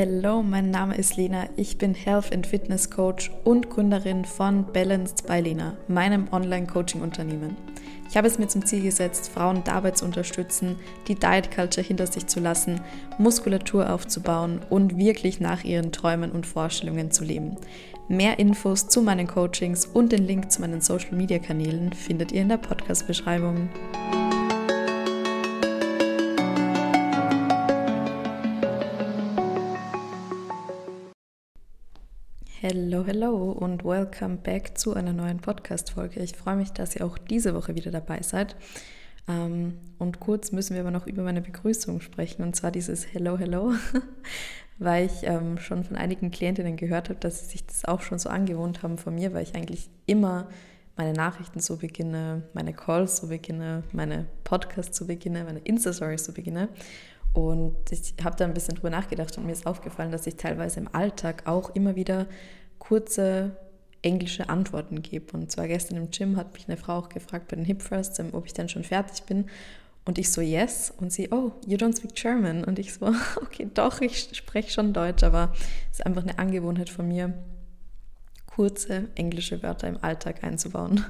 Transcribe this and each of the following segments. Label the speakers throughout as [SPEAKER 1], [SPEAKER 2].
[SPEAKER 1] Hello, mein Name ist Lena. Ich bin Health and Fitness Coach und Gründerin von Balanced by Lena, meinem Online-Coaching-Unternehmen. Ich habe es mir zum Ziel gesetzt, Frauen dabei zu unterstützen, die Diet Culture hinter sich zu lassen, Muskulatur aufzubauen und wirklich nach ihren Träumen und Vorstellungen zu leben. Mehr Infos zu meinen Coachings und den Link zu meinen Social Media Kanälen findet ihr in der Podcast-Beschreibung. Hello, hello und welcome back zu einer neuen Podcast-Folge. Ich freue mich, dass ihr auch diese Woche wieder dabei seid. Ähm, und kurz müssen wir aber noch über meine Begrüßung sprechen und zwar dieses Hello, hello, weil ich ähm, schon von einigen Klientinnen gehört habe, dass sie sich das auch schon so angewohnt haben von mir, weil ich eigentlich immer meine Nachrichten so beginne, meine Calls so beginne, meine Podcasts so beginne, meine Insta-Stories so beginne. Und ich habe da ein bisschen drüber nachgedacht und mir ist aufgefallen, dass ich teilweise im Alltag auch immer wieder kurze englische Antworten gebe. Und zwar gestern im Gym hat mich eine Frau auch gefragt bei den Hip Thrusts, ob ich dann schon fertig bin. Und ich so, yes. Und sie, oh, you don't speak German. Und ich so, okay, doch, ich spreche schon Deutsch, aber es ist einfach eine Angewohnheit von mir, kurze englische Wörter im Alltag einzubauen.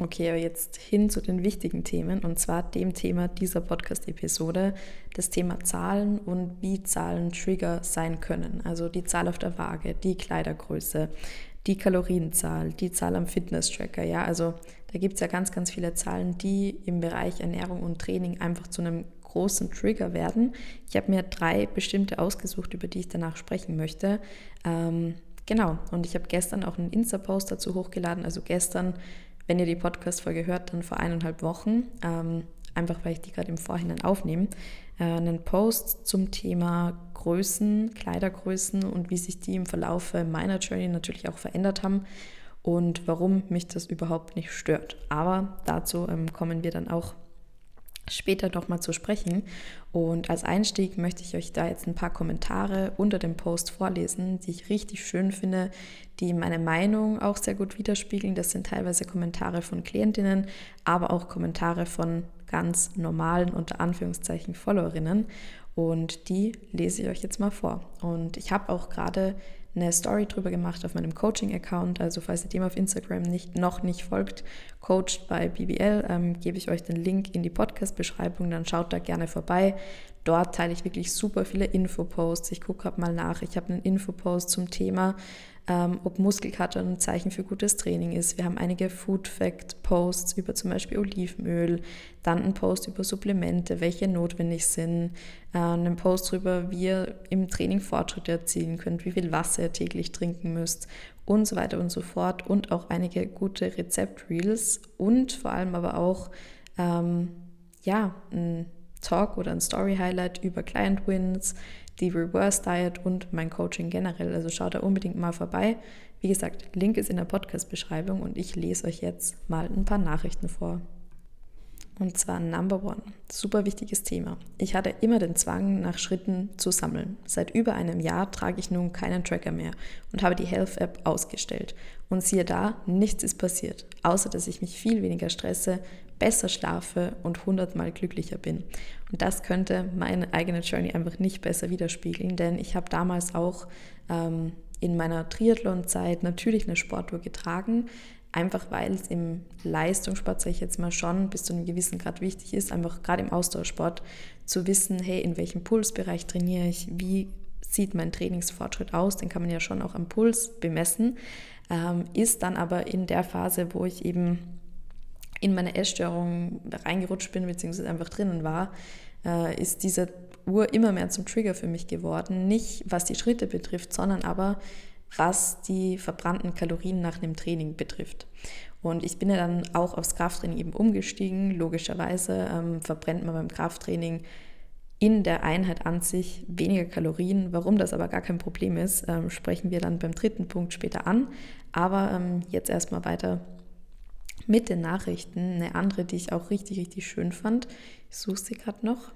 [SPEAKER 1] Okay, aber jetzt hin zu den wichtigen Themen und zwar dem Thema dieser Podcast-Episode, das Thema Zahlen und wie Zahlen Trigger sein können. Also die Zahl auf der Waage, die Kleidergröße, die Kalorienzahl, die Zahl am Fitness-Tracker. Ja, also da gibt es ja ganz, ganz viele Zahlen, die im Bereich Ernährung und Training einfach zu einem großen Trigger werden. Ich habe mir drei bestimmte ausgesucht, über die ich danach sprechen möchte. Ähm, genau, und ich habe gestern auch einen Insta-Post dazu hochgeladen. Also gestern wenn ihr die Podcast-Folge hört, dann vor eineinhalb Wochen, ähm, einfach weil ich die gerade im Vorhinein aufnehme, äh, einen Post zum Thema Größen, Kleidergrößen und wie sich die im Verlaufe meiner Journey natürlich auch verändert haben und warum mich das überhaupt nicht stört. Aber dazu ähm, kommen wir dann auch später nochmal zu sprechen. Und als Einstieg möchte ich euch da jetzt ein paar Kommentare unter dem Post vorlesen, die ich richtig schön finde, die meine Meinung auch sehr gut widerspiegeln. Das sind teilweise Kommentare von Klientinnen, aber auch Kommentare von ganz normalen, unter Anführungszeichen, Followerinnen. Und die lese ich euch jetzt mal vor. Und ich habe auch gerade eine Story drüber gemacht auf meinem Coaching-Account. Also falls ihr dem auf Instagram nicht, noch nicht folgt, coached bei BBL, ähm, gebe ich euch den Link in die Podcast-Beschreibung. Dann schaut da gerne vorbei. Dort teile ich wirklich super viele Infoposts. Ich gucke gerade mal nach. Ich habe einen Infopost zum Thema ähm, ob Muskelkater ein Zeichen für gutes Training ist. Wir haben einige Food Fact Posts über zum Beispiel Olivenöl, dann einen Post über Supplemente, welche notwendig sind, äh, einen Post darüber, wie ihr im Training Fortschritte erzielen könnt, wie viel Wasser ihr täglich trinken müsst und so weiter und so fort und auch einige gute Rezept-Reels und vor allem aber auch ähm, ja, ein Talk oder ein Story-Highlight über Client Wins, die Reverse Diet und mein Coaching generell. Also schaut da unbedingt mal vorbei. Wie gesagt, Link ist in der Podcast-Beschreibung und ich lese euch jetzt mal ein paar Nachrichten vor. Und zwar Number One. Super wichtiges Thema. Ich hatte immer den Zwang, nach Schritten zu sammeln. Seit über einem Jahr trage ich nun keinen Tracker mehr und habe die Health App ausgestellt. Und siehe da, nichts ist passiert, außer dass ich mich viel weniger stresse, besser schlafe und hundertmal glücklicher bin. Und das könnte meine eigene Journey einfach nicht besser widerspiegeln, denn ich habe damals auch ähm, in meiner Triathlon-Zeit natürlich eine Sportuhr getragen, einfach weil es im Leistungssport, sage ich jetzt mal schon, bis zu einem gewissen Grad wichtig ist, einfach gerade im Ausdauersport zu wissen, hey, in welchem Pulsbereich trainiere ich, wie sieht mein Trainingsfortschritt aus, den kann man ja schon auch am Puls bemessen, ähm, ist dann aber in der Phase, wo ich eben in meine Essstörung reingerutscht bin, beziehungsweise einfach drinnen war, äh, ist diese Uhr immer mehr zum Trigger für mich geworden. Nicht was die Schritte betrifft, sondern aber was die verbrannten Kalorien nach dem Training betrifft. Und ich bin ja dann auch aufs Krafttraining eben umgestiegen. Logischerweise ähm, verbrennt man beim Krafttraining in der Einheit an sich weniger Kalorien. Warum das aber gar kein Problem ist, ähm, sprechen wir dann beim dritten Punkt später an. Aber ähm, jetzt erstmal weiter mit den Nachrichten. Eine andere, die ich auch richtig, richtig schön fand. Ich suche sie gerade noch.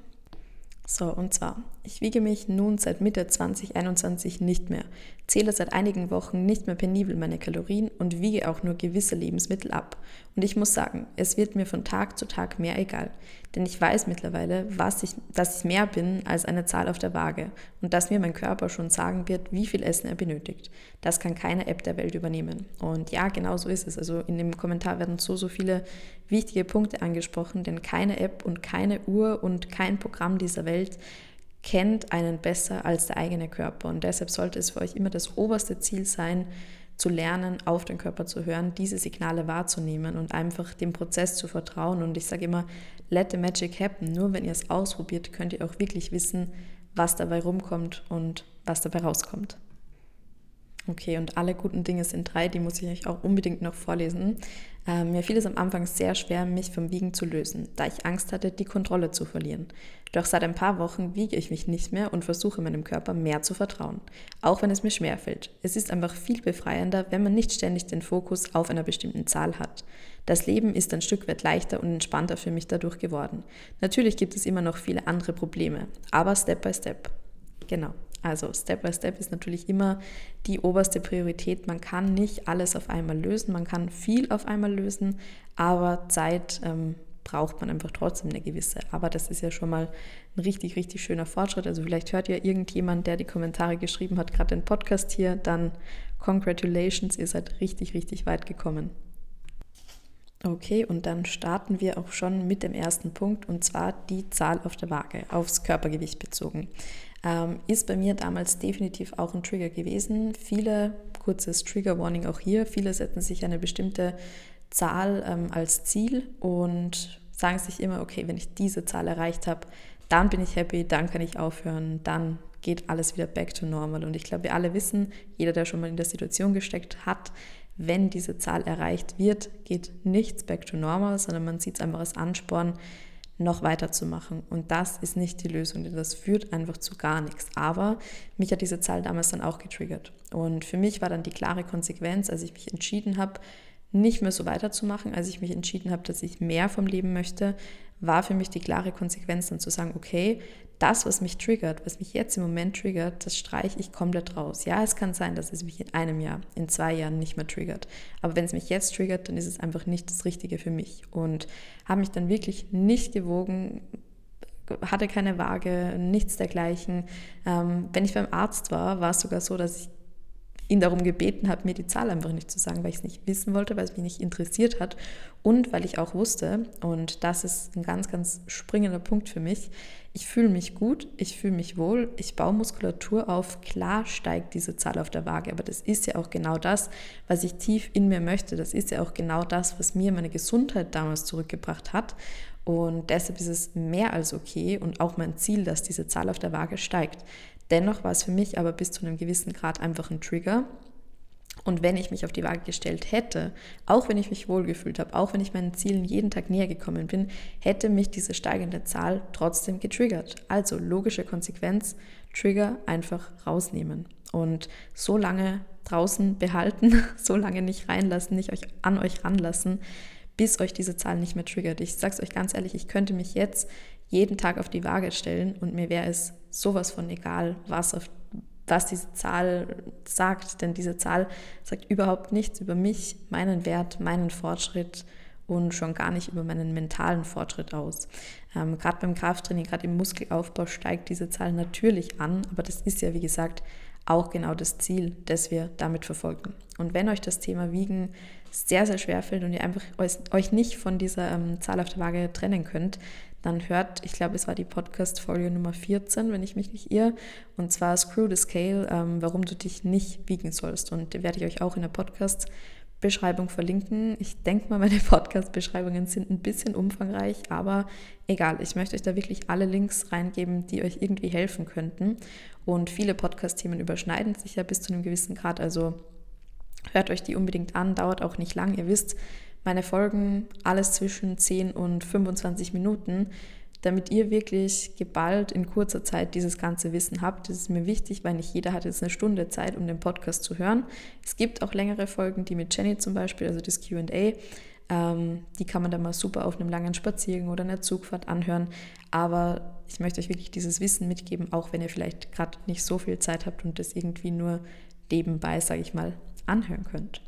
[SPEAKER 1] So, und zwar, ich wiege mich nun seit Mitte 2021 nicht mehr, zähle seit einigen Wochen nicht mehr penibel meine Kalorien und wiege auch nur gewisse Lebensmittel ab. Und ich muss sagen, es wird mir von Tag zu Tag mehr egal, denn ich weiß mittlerweile, was ich, dass ich mehr bin als eine Zahl auf der Waage und dass mir mein Körper schon sagen wird, wie viel Essen er benötigt. Das kann keine App der Welt übernehmen. Und ja, genau so ist es. Also in dem Kommentar werden so, so viele wichtige Punkte angesprochen, denn keine App und keine Uhr und kein Programm dieser Welt kennt einen besser als der eigene Körper. Und deshalb sollte es für euch immer das oberste Ziel sein, zu lernen, auf den Körper zu hören, diese Signale wahrzunehmen und einfach dem Prozess zu vertrauen. Und ich sage immer, let the magic happen. Nur wenn ihr es ausprobiert, könnt ihr auch wirklich wissen, was dabei rumkommt und was dabei rauskommt. Okay, und alle guten Dinge sind drei, die muss ich euch auch unbedingt noch vorlesen. Ähm, mir fiel es am Anfang sehr schwer, mich vom Wiegen zu lösen, da ich Angst hatte, die Kontrolle zu verlieren. Doch seit ein paar Wochen wiege ich mich nicht mehr und versuche meinem Körper mehr zu vertrauen, auch wenn es mir schwerfällt. Es ist einfach viel befreiender, wenn man nicht ständig den Fokus auf einer bestimmten Zahl hat. Das Leben ist ein Stück weit leichter und entspannter für mich dadurch geworden. Natürlich gibt es immer noch viele andere Probleme, aber Step by Step. Genau. Also Step by Step ist natürlich immer die oberste Priorität. Man kann nicht alles auf einmal lösen, man kann viel auf einmal lösen, aber Zeit ähm, braucht man einfach trotzdem eine gewisse. Aber das ist ja schon mal ein richtig, richtig schöner Fortschritt. Also vielleicht hört ja irgendjemand, der die Kommentare geschrieben hat, gerade den Podcast hier, dann congratulations, ihr seid richtig, richtig weit gekommen. Okay, und dann starten wir auch schon mit dem ersten Punkt und zwar die Zahl auf der Waage, aufs Körpergewicht bezogen. Ähm, ist bei mir damals definitiv auch ein Trigger gewesen. Viele, kurzes Trigger Warning auch hier, viele setzen sich eine bestimmte Zahl ähm, als Ziel und sagen sich immer, okay, wenn ich diese Zahl erreicht habe, dann bin ich happy, dann kann ich aufhören, dann geht alles wieder back to normal. Und ich glaube, wir alle wissen, jeder, der schon mal in der Situation gesteckt hat, wenn diese Zahl erreicht wird, geht nichts back to normal, sondern man sieht es einfach als Ansporn, noch weiterzumachen. Und das ist nicht die Lösung, denn das führt einfach zu gar nichts. Aber mich hat diese Zahl damals dann auch getriggert. Und für mich war dann die klare Konsequenz, als ich mich entschieden habe, nicht mehr so weiterzumachen, als ich mich entschieden habe, dass ich mehr vom Leben möchte, war für mich die klare Konsequenz dann zu sagen, okay, das, was mich triggert, was mich jetzt im Moment triggert, das streiche ich komplett raus. Ja, es kann sein, dass es mich in einem Jahr, in zwei Jahren nicht mehr triggert. Aber wenn es mich jetzt triggert, dann ist es einfach nicht das Richtige für mich. Und habe mich dann wirklich nicht gewogen, hatte keine Waage, nichts dergleichen. Ähm, wenn ich beim Arzt war, war es sogar so, dass ich ihn darum gebeten habe, mir die Zahl einfach nicht zu sagen, weil ich es nicht wissen wollte, weil es mich nicht interessiert hat und weil ich auch wusste, und das ist ein ganz, ganz springender Punkt für mich, ich fühle mich gut, ich fühle mich wohl, ich baue Muskulatur auf, klar steigt diese Zahl auf der Waage, aber das ist ja auch genau das, was ich tief in mir möchte, das ist ja auch genau das, was mir meine Gesundheit damals zurückgebracht hat und deshalb ist es mehr als okay und auch mein Ziel, dass diese Zahl auf der Waage steigt. Dennoch war es für mich aber bis zu einem gewissen Grad einfach ein Trigger. Und wenn ich mich auf die Waage gestellt hätte, auch wenn ich mich wohlgefühlt habe, auch wenn ich meinen Zielen jeden Tag näher gekommen bin, hätte mich diese steigende Zahl trotzdem getriggert. Also logische Konsequenz, Trigger einfach rausnehmen und so lange draußen behalten, so lange nicht reinlassen, nicht euch an euch ranlassen, bis euch diese Zahl nicht mehr triggert. Ich sage es euch ganz ehrlich, ich könnte mich jetzt jeden Tag auf die Waage stellen und mir wäre es sowas von egal, was, auf, was diese Zahl sagt, denn diese Zahl sagt überhaupt nichts über mich, meinen Wert, meinen Fortschritt und schon gar nicht über meinen mentalen Fortschritt aus. Ähm, gerade beim Krafttraining, gerade im Muskelaufbau steigt diese Zahl natürlich an, aber das ist ja, wie gesagt, auch genau das Ziel, das wir damit verfolgen. Und wenn euch das Thema Wiegen sehr, sehr schwer fällt und ihr einfach euch nicht von dieser ähm, Zahl auf der Waage trennen könnt, dann hört, ich glaube, es war die Podcast-Folge Nummer 14, wenn ich mich nicht irre, und zwar Screw the Scale, ähm, warum du dich nicht wiegen sollst. Und werde ich euch auch in der Podcast-Beschreibung verlinken. Ich denke mal, meine Podcast-Beschreibungen sind ein bisschen umfangreich, aber egal, ich möchte euch da wirklich alle Links reingeben, die euch irgendwie helfen könnten. Und viele Podcast-Themen überschneiden sich ja bis zu einem gewissen Grad, also hört euch die unbedingt an, dauert auch nicht lang. Ihr wisst, meine Folgen alles zwischen 10 und 25 Minuten, damit ihr wirklich geballt in kurzer Zeit dieses ganze Wissen habt. Das ist mir wichtig, weil nicht jeder hat jetzt eine Stunde Zeit, um den Podcast zu hören. Es gibt auch längere Folgen, die mit Jenny zum Beispiel, also das QA. Ähm, die kann man dann mal super auf einem langen Spaziergang oder einer Zugfahrt anhören. Aber ich möchte euch wirklich dieses Wissen mitgeben, auch wenn ihr vielleicht gerade nicht so viel Zeit habt und das irgendwie nur nebenbei, sage ich mal, anhören könnt.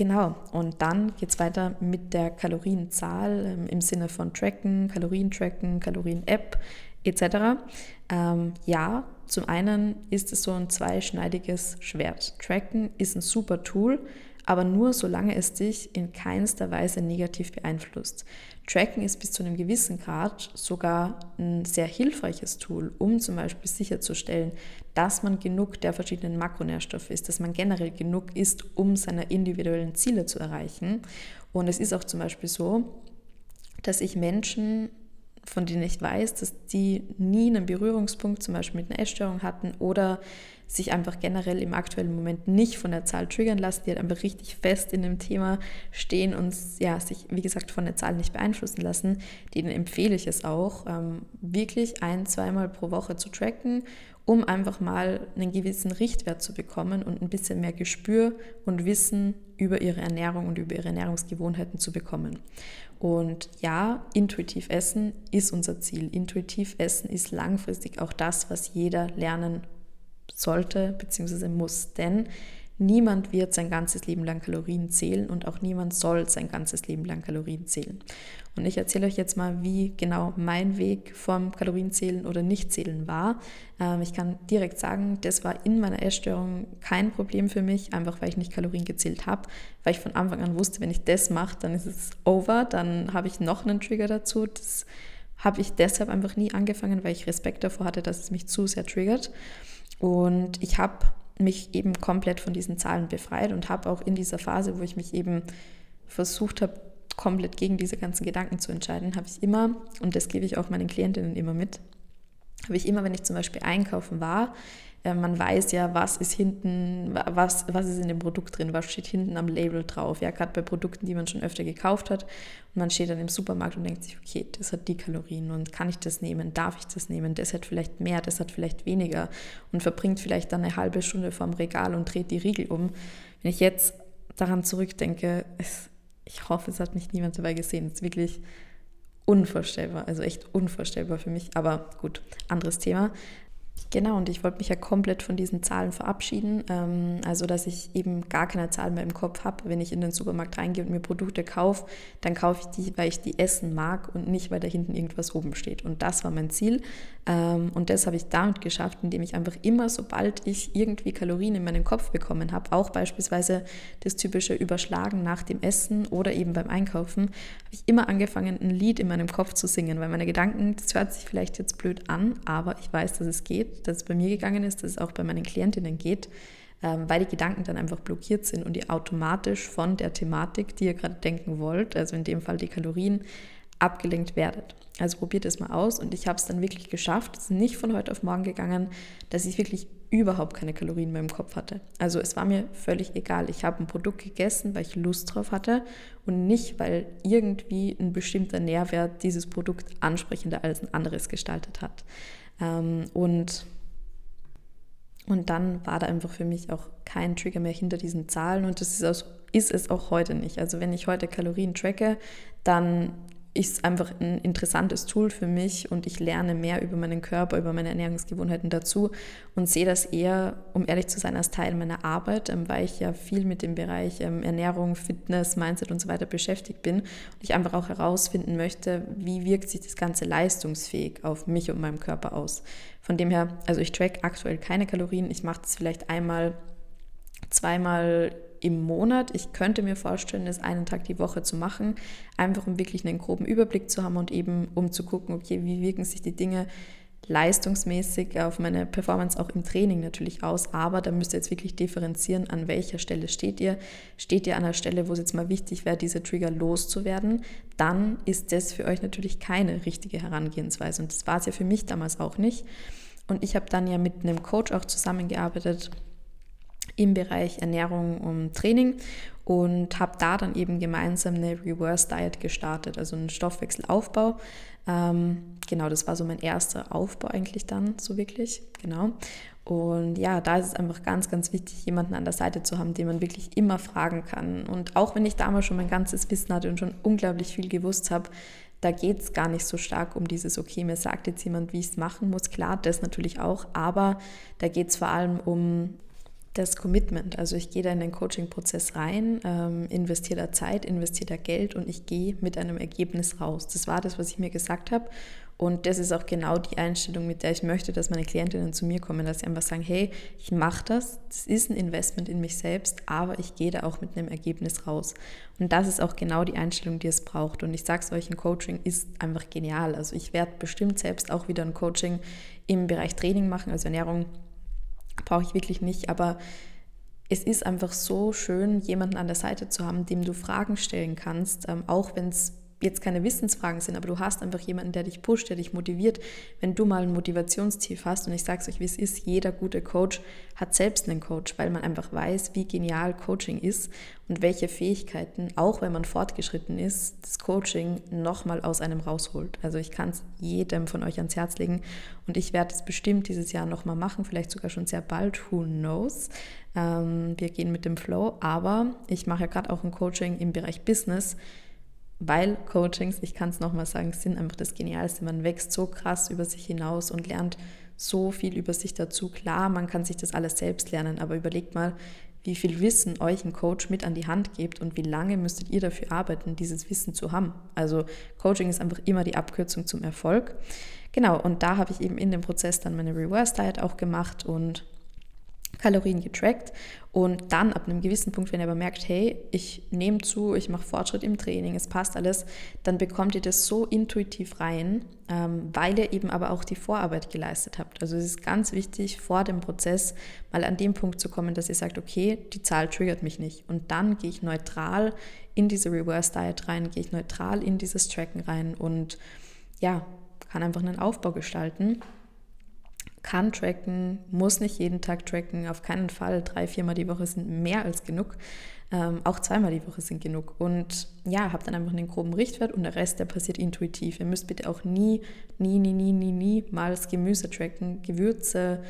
[SPEAKER 1] Genau, und dann geht es weiter mit der Kalorienzahl ähm, im Sinne von Tracken, Kalorien-Tracken, Kalorien-App etc. Ähm, ja, zum einen ist es so ein zweischneidiges Schwert. Tracken ist ein super Tool, aber nur solange es dich in keinster Weise negativ beeinflusst. Tracken ist bis zu einem gewissen Grad sogar ein sehr hilfreiches Tool, um zum Beispiel sicherzustellen, dass man genug der verschiedenen Makronährstoffe ist, dass man generell genug ist, um seine individuellen Ziele zu erreichen. Und es ist auch zum Beispiel so, dass ich Menschen von denen ich weiß, dass die nie einen Berührungspunkt zum Beispiel mit einer Essstörung hatten oder sich einfach generell im aktuellen Moment nicht von der Zahl triggern lassen, die halt einfach richtig fest in dem Thema stehen und ja, sich, wie gesagt, von der Zahl nicht beeinflussen lassen, denen empfehle ich es auch, ähm, wirklich ein, zweimal pro Woche zu tracken, um einfach mal einen gewissen Richtwert zu bekommen und ein bisschen mehr Gespür und Wissen über ihre Ernährung und über ihre Ernährungsgewohnheiten zu bekommen. Und ja, intuitiv essen ist unser Ziel. Intuitiv essen ist langfristig auch das, was jeder lernen sollte bzw. muss. Denn niemand wird sein ganzes Leben lang Kalorien zählen und auch niemand soll sein ganzes Leben lang Kalorien zählen. Und ich erzähle euch jetzt mal, wie genau mein Weg vom Kalorienzählen oder Nichtzählen war. Ähm, ich kann direkt sagen, das war in meiner Essstörung kein Problem für mich, einfach weil ich nicht Kalorien gezählt habe, weil ich von Anfang an wusste, wenn ich das mache, dann ist es over, dann habe ich noch einen Trigger dazu. Das habe ich deshalb einfach nie angefangen, weil ich Respekt davor hatte, dass es mich zu sehr triggert. Und ich habe mich eben komplett von diesen Zahlen befreit und habe auch in dieser Phase, wo ich mich eben versucht habe, komplett gegen diese ganzen Gedanken zu entscheiden, habe ich immer, und das gebe ich auch meinen Klientinnen immer mit, habe ich immer, wenn ich zum Beispiel einkaufen war, man weiß ja, was ist hinten, was, was ist in dem Produkt drin, was steht hinten am Label drauf. Ja, gerade bei Produkten, die man schon öfter gekauft hat. Und man steht dann im Supermarkt und denkt sich, okay, das hat die Kalorien und kann ich das nehmen, darf ich das nehmen, das hat vielleicht mehr, das hat vielleicht weniger und verbringt vielleicht dann eine halbe Stunde vorm Regal und dreht die Riegel um. Wenn ich jetzt daran zurückdenke, es, ich hoffe, es hat mich niemand dabei gesehen. Es ist wirklich unvorstellbar, also echt unvorstellbar für mich. Aber gut, anderes Thema. Genau, und ich wollte mich ja komplett von diesen Zahlen verabschieden. Ähm, also, dass ich eben gar keine Zahlen mehr im Kopf habe. Wenn ich in den Supermarkt reingehe und mir Produkte kaufe, dann kaufe ich die, weil ich die essen mag und nicht, weil da hinten irgendwas oben steht. Und das war mein Ziel. Ähm, und das habe ich damit geschafft, indem ich einfach immer, sobald ich irgendwie Kalorien in meinen Kopf bekommen habe, auch beispielsweise das typische Überschlagen nach dem Essen oder eben beim Einkaufen, habe ich immer angefangen, ein Lied in meinem Kopf zu singen, weil meine Gedanken, das hört sich vielleicht jetzt blöd an, aber ich weiß, dass es geht dass es bei mir gegangen ist, dass es auch bei meinen Klientinnen geht, ähm, weil die Gedanken dann einfach blockiert sind und ihr automatisch von der Thematik, die ihr gerade denken wollt, also in dem Fall die Kalorien, abgelenkt werdet. Also probiert es mal aus und ich habe es dann wirklich geschafft. Es ist nicht von heute auf morgen gegangen, dass ich wirklich überhaupt keine Kalorien mehr im Kopf hatte. Also es war mir völlig egal. Ich habe ein Produkt gegessen, weil ich Lust drauf hatte und nicht, weil irgendwie ein bestimmter Nährwert dieses Produkt ansprechender als ein anderes gestaltet hat. Ähm, und, und dann war da einfach für mich auch kein Trigger mehr hinter diesen Zahlen und das ist, auch, ist es auch heute nicht. Also wenn ich heute Kalorien tracke, dann ist einfach ein interessantes Tool für mich und ich lerne mehr über meinen Körper, über meine Ernährungsgewohnheiten dazu und sehe das eher, um ehrlich zu sein, als Teil meiner Arbeit, ähm, weil ich ja viel mit dem Bereich ähm, Ernährung, Fitness, Mindset und so weiter beschäftigt bin und ich einfach auch herausfinden möchte, wie wirkt sich das Ganze leistungsfähig auf mich und meinem Körper aus. Von dem her, also ich track aktuell keine Kalorien, ich mache das vielleicht einmal, zweimal im Monat. Ich könnte mir vorstellen, das einen Tag die Woche zu machen, einfach um wirklich einen groben Überblick zu haben und eben um zu gucken, okay, wie wirken sich die Dinge leistungsmäßig auf meine Performance auch im Training natürlich aus, aber da müsst ihr jetzt wirklich differenzieren, an welcher Stelle steht ihr. Steht ihr an einer Stelle, wo es jetzt mal wichtig wäre, diese Trigger loszuwerden, dann ist das für euch natürlich keine richtige Herangehensweise und das war es ja für mich damals auch nicht. Und ich habe dann ja mit einem Coach auch zusammengearbeitet, im Bereich Ernährung und Training und habe da dann eben gemeinsam eine Reverse Diet gestartet, also einen Stoffwechselaufbau. Ähm, genau, das war so mein erster Aufbau eigentlich dann, so wirklich, genau. Und ja, da ist es einfach ganz, ganz wichtig, jemanden an der Seite zu haben, den man wirklich immer fragen kann. Und auch wenn ich damals schon mein ganzes Wissen hatte und schon unglaublich viel gewusst habe, da geht es gar nicht so stark um dieses, okay, mir sagt jetzt jemand, wie ich es machen muss. Klar, das natürlich auch, aber da geht es vor allem um das Commitment. Also ich gehe da in den Coaching-Prozess rein, ähm, investiere da Zeit, investiere da Geld und ich gehe mit einem Ergebnis raus. Das war das, was ich mir gesagt habe. Und das ist auch genau die Einstellung, mit der ich möchte, dass meine Klientinnen zu mir kommen, dass sie einfach sagen, hey, ich mache das, das ist ein Investment in mich selbst, aber ich gehe da auch mit einem Ergebnis raus. Und das ist auch genau die Einstellung, die es braucht. Und ich sage es euch, ein Coaching ist einfach genial. Also ich werde bestimmt selbst auch wieder ein Coaching im Bereich Training machen, also Ernährung brauche ich wirklich nicht, aber es ist einfach so schön, jemanden an der Seite zu haben, dem du Fragen stellen kannst, ähm, auch wenn es jetzt keine Wissensfragen sind, aber du hast einfach jemanden, der dich pusht, der dich motiviert. Wenn du mal ein Motivationstief hast, und ich sage es euch, wie es ist, jeder gute Coach hat selbst einen Coach, weil man einfach weiß, wie genial Coaching ist und welche Fähigkeiten, auch wenn man fortgeschritten ist, das Coaching nochmal aus einem rausholt. Also ich kann es jedem von euch ans Herz legen und ich werde es bestimmt dieses Jahr nochmal machen, vielleicht sogar schon sehr bald, who knows. Ähm, wir gehen mit dem Flow, aber ich mache ja gerade auch ein Coaching im Bereich Business weil Coachings, ich kann es nochmal sagen, sind einfach das Genialste. Man wächst so krass über sich hinaus und lernt so viel über sich dazu. Klar, man kann sich das alles selbst lernen, aber überlegt mal, wie viel Wissen euch ein Coach mit an die Hand gibt und wie lange müsstet ihr dafür arbeiten, dieses Wissen zu haben. Also Coaching ist einfach immer die Abkürzung zum Erfolg. Genau, und da habe ich eben in dem Prozess dann meine Reverse Diet auch gemacht und Kalorien getrackt und dann ab einem gewissen Punkt, wenn ihr aber merkt, hey, ich nehme zu, ich mache Fortschritt im Training, es passt alles, dann bekommt ihr das so intuitiv rein, ähm, weil ihr eben aber auch die Vorarbeit geleistet habt. Also es ist ganz wichtig, vor dem Prozess mal an den Punkt zu kommen, dass ihr sagt, okay, die Zahl triggert mich nicht. Und dann gehe ich neutral in diese Reverse Diet rein, gehe ich neutral in dieses Tracken rein und ja, kann einfach einen Aufbau gestalten kann tracken, muss nicht jeden Tag tracken, auf keinen Fall. Drei, viermal die Woche sind mehr als genug. Ähm, auch zweimal die Woche sind genug. Und ja, habt dann einfach einen groben Richtwert und der Rest, der passiert intuitiv. Ihr müsst bitte auch nie, nie, nie, nie, nie, nie mal das Gemüse tracken. Gewürze,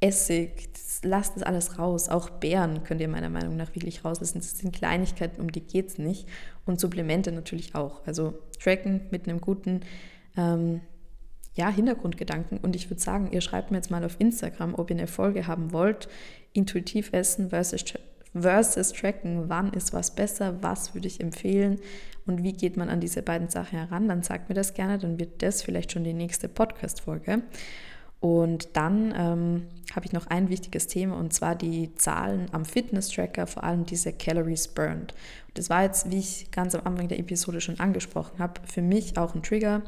[SPEAKER 1] Essig, das, lasst das alles raus. Auch Beeren könnt ihr meiner Meinung nach wirklich rauslassen. Das sind Kleinigkeiten, um die geht es nicht. Und Supplemente natürlich auch. Also tracken mit einem guten ähm, ja, Hintergrundgedanken. Und ich würde sagen, ihr schreibt mir jetzt mal auf Instagram, ob ihr eine Folge haben wollt. Intuitiv essen versus, versus tracken. Wann ist was besser? Was würde ich empfehlen? Und wie geht man an diese beiden Sachen heran? Dann sagt mir das gerne. Dann wird das vielleicht schon die nächste Podcast-Folge. Und dann ähm, habe ich noch ein wichtiges Thema und zwar die Zahlen am Fitness-Tracker, vor allem diese Calories Burned. Und das war jetzt, wie ich ganz am Anfang der Episode schon angesprochen habe, für mich auch ein Trigger,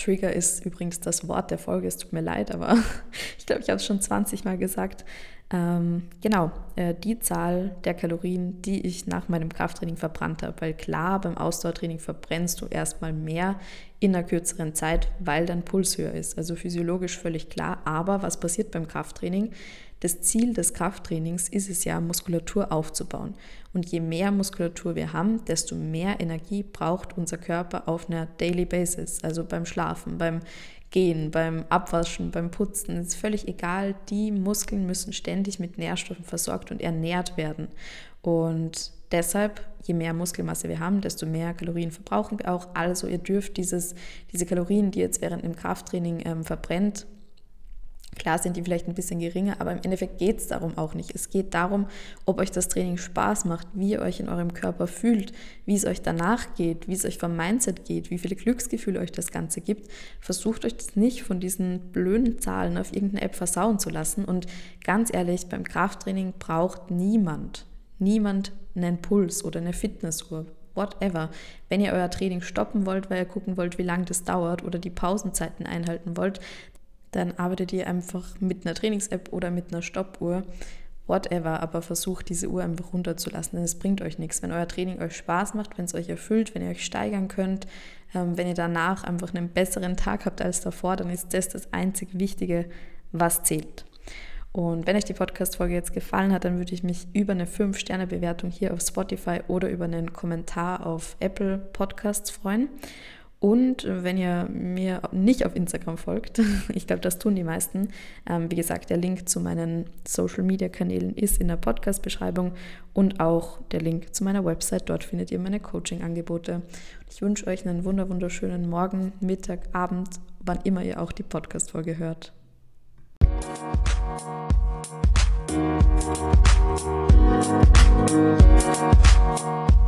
[SPEAKER 1] Trigger ist übrigens das Wort der Folge, es tut mir leid, aber ich glaube, ich habe es schon 20 Mal gesagt. Ähm, genau, äh, die Zahl der Kalorien, die ich nach meinem Krafttraining verbrannt habe. Weil klar, beim Ausdauertraining verbrennst du erstmal mehr in einer kürzeren Zeit, weil dein Puls höher ist. Also physiologisch völlig klar. Aber was passiert beim Krafttraining? Das Ziel des Krafttrainings ist es ja, Muskulatur aufzubauen. Und je mehr Muskulatur wir haben, desto mehr Energie braucht unser Körper auf einer Daily Basis. Also beim Schlafen, beim Gehen, beim Abwaschen, beim Putzen. Es ist völlig egal. Die Muskeln müssen ständig mit Nährstoffen versorgt und ernährt werden. Und deshalb, je mehr Muskelmasse wir haben, desto mehr Kalorien verbrauchen wir auch. Also ihr dürft dieses, diese Kalorien, die jetzt während dem Krafttraining ähm, verbrennt, Klar sind die vielleicht ein bisschen geringer, aber im Endeffekt geht es darum auch nicht. Es geht darum, ob euch das Training Spaß macht, wie ihr euch in eurem Körper fühlt, wie es euch danach geht, wie es euch vom Mindset geht, wie viele Glücksgefühle euch das Ganze gibt. Versucht euch das nicht von diesen blöden Zahlen auf irgendeine App versauen zu lassen. Und ganz ehrlich, beim Krafttraining braucht niemand, niemand einen Puls oder eine Fitnessuhr whatever. Wenn ihr euer Training stoppen wollt, weil ihr gucken wollt, wie lange das dauert oder die Pausenzeiten einhalten wollt, dann arbeitet ihr einfach mit einer Trainings-App oder mit einer Stoppuhr, whatever, aber versucht diese Uhr einfach runterzulassen, denn es bringt euch nichts. Wenn euer Training euch Spaß macht, wenn es euch erfüllt, wenn ihr euch steigern könnt, ähm, wenn ihr danach einfach einen besseren Tag habt als davor, dann ist das das einzig Wichtige, was zählt. Und wenn euch die Podcast-Folge jetzt gefallen hat, dann würde ich mich über eine 5-Sterne-Bewertung hier auf Spotify oder über einen Kommentar auf Apple Podcasts freuen. Und wenn ihr mir nicht auf Instagram folgt, ich glaube, das tun die meisten, ähm, wie gesagt, der Link zu meinen Social-Media-Kanälen ist in der Podcast-Beschreibung und auch der Link zu meiner Website. Dort findet ihr meine Coaching-Angebote. Ich wünsche euch einen wunder wunderschönen Morgen, Mittag, Abend, wann immer ihr auch die Podcast-Folge hört. Thank